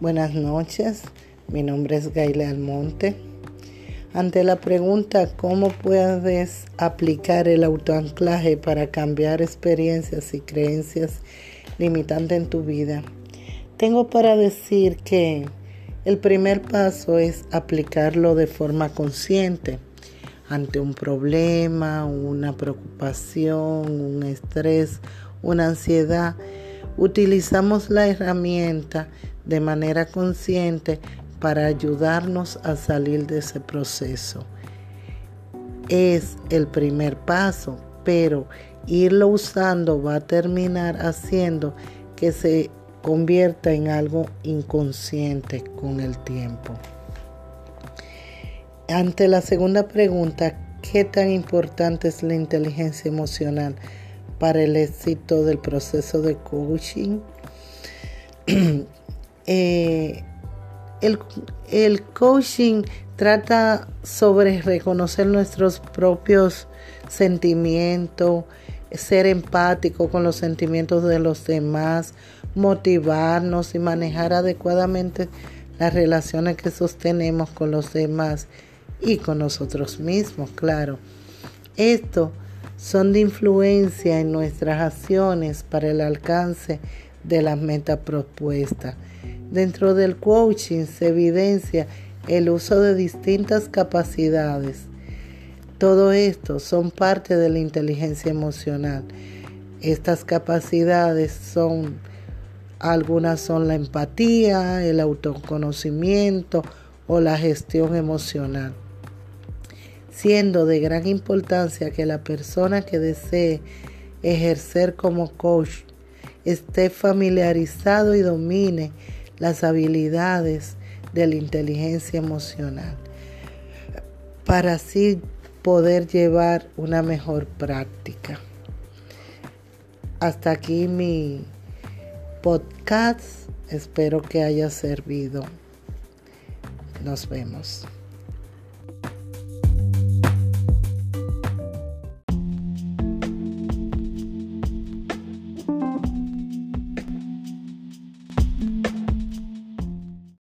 Buenas noches, mi nombre es Gaile Almonte. Ante la pregunta ¿cómo puedes aplicar el autoanclaje para cambiar experiencias y creencias limitantes en tu vida? Tengo para decir que el primer paso es aplicarlo de forma consciente ante un problema, una preocupación, un estrés, una ansiedad. Utilizamos la herramienta de manera consciente para ayudarnos a salir de ese proceso. Es el primer paso, pero irlo usando va a terminar haciendo que se convierta en algo inconsciente con el tiempo. Ante la segunda pregunta, ¿qué tan importante es la inteligencia emocional para el éxito del proceso de coaching? Eh, el, el coaching trata sobre reconocer nuestros propios sentimientos, ser empático con los sentimientos de los demás, motivarnos y manejar adecuadamente las relaciones que sostenemos con los demás y con nosotros mismos, claro. Esto son de influencia en nuestras acciones para el alcance de las metas propuestas. Dentro del coaching se evidencia el uso de distintas capacidades. Todo esto son parte de la inteligencia emocional. Estas capacidades son algunas son la empatía, el autoconocimiento o la gestión emocional. Siendo de gran importancia que la persona que desee ejercer como coach esté familiarizado y domine las habilidades de la inteligencia emocional para así poder llevar una mejor práctica. Hasta aquí mi podcast. Espero que haya servido. Nos vemos.